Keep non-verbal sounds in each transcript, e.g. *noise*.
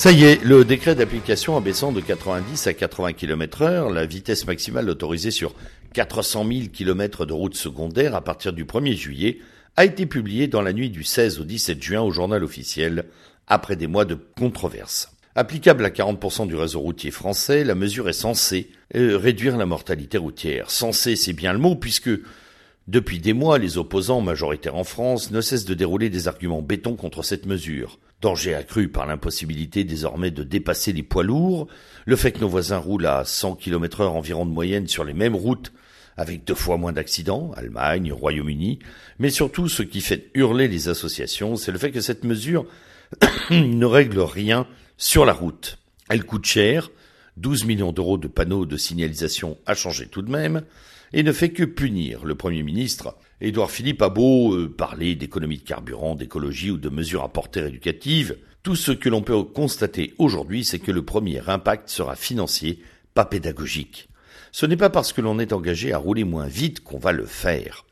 Ça y est, le décret d'application abaissant de 90 à 80 km heure la vitesse maximale autorisée sur 400 000 km de routes secondaires à partir du 1er juillet a été publié dans la nuit du 16 au 17 juin au journal officiel, après des mois de controverses. Applicable à 40% du réseau routier français, la mesure est censée euh, réduire la mortalité routière. Censée, c'est bien le mot, puisque depuis des mois, les opposants majoritaires en France ne cessent de dérouler des arguments béton contre cette mesure. Danger accru par l'impossibilité désormais de dépasser les poids lourds, le fait que nos voisins roulent à 100 km heure environ de moyenne sur les mêmes routes avec deux fois moins d'accidents, Allemagne, Royaume-Uni, mais surtout ce qui fait hurler les associations, c'est le fait que cette mesure *coughs* ne règle rien sur la route. Elle coûte cher, 12 millions d'euros de panneaux de signalisation à changer tout de même, et ne fait que punir le Premier ministre. Édouard Philippe a beau euh, parler d'économie de carburant, d'écologie ou de mesures à portée éducative, tout ce que l'on peut constater aujourd'hui, c'est que le premier impact sera financier, pas pédagogique. Ce n'est pas parce que l'on est engagé à rouler moins vite qu'on va le faire.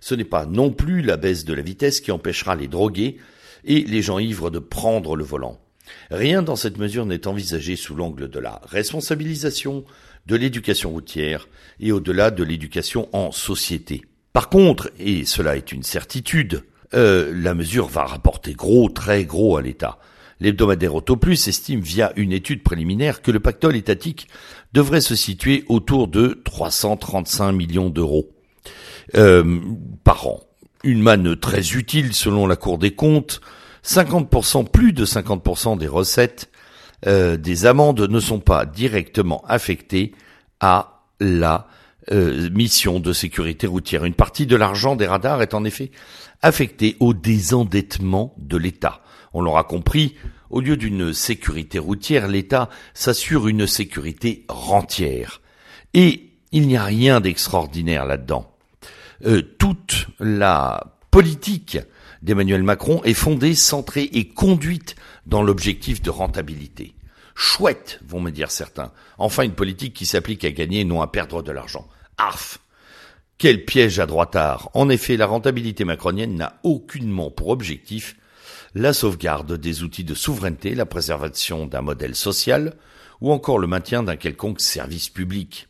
Ce n'est pas non plus la baisse de la vitesse qui empêchera les drogués et les gens ivres de prendre le volant. Rien dans cette mesure n'est envisagé sous l'angle de la responsabilisation, de l'éducation routière et au-delà de l'éducation en société. Par contre, et cela est une certitude, euh, la mesure va rapporter gros, très gros à l'État. L'hebdomadaire Autoplus estime via une étude préliminaire que le pactole étatique devrait se situer autour de 335 millions d'euros euh, par an. Une manne très utile selon la Cour des comptes. 50%, plus de 50% des recettes euh, des amendes ne sont pas directement affectées à la euh, mission de sécurité routière. Une partie de l'argent des radars est en effet affectée au désendettement de l'État. On l'aura compris, au lieu d'une sécurité routière, l'État s'assure une sécurité rentière. Et il n'y a rien d'extraordinaire là-dedans. Euh, toute la politique d'Emmanuel Macron est fondée, centrée et conduite dans l'objectif de rentabilité. Chouette, vont me dire certains. Enfin une politique qui s'applique à gagner non à perdre de l'argent. Arf Quel piège à droitard En effet, la rentabilité macronienne n'a aucunement pour objectif la sauvegarde des outils de souveraineté, la préservation d'un modèle social, ou encore le maintien d'un quelconque service public.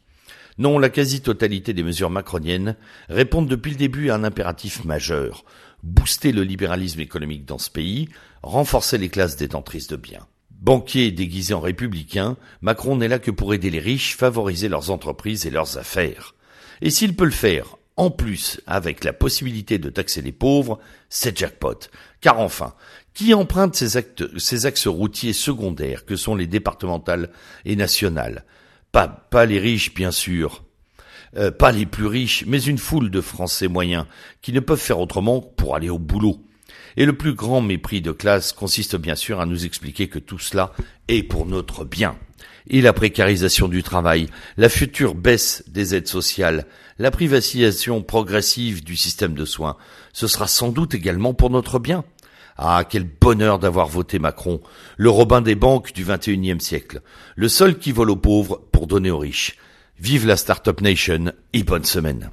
Non, la quasi-totalité des mesures macroniennes répondent depuis le début à un impératif majeur, booster le libéralisme économique dans ce pays, renforcer les classes détentrices de biens. Banquier déguisé en républicain, Macron n'est là que pour aider les riches, favoriser leurs entreprises et leurs affaires. Et s'il peut le faire, en plus, avec la possibilité de taxer les pauvres, c'est jackpot. Car enfin, qui emprunte ces, axes routiers secondaires que sont les départementales et nationales? Pas les riches, bien sûr. Euh, pas les plus riches, mais une foule de Français moyens qui ne peuvent faire autrement pour aller au boulot. Et le plus grand mépris de classe consiste bien sûr à nous expliquer que tout cela est pour notre bien. Et la précarisation du travail, la future baisse des aides sociales, la privatisation progressive du système de soins, ce sera sans doute également pour notre bien. Ah, quel bonheur d'avoir voté Macron, le Robin des banques du XXIe siècle, le seul qui vole aux pauvres pour donner aux riches. Vive la Startup Nation et bonne semaine.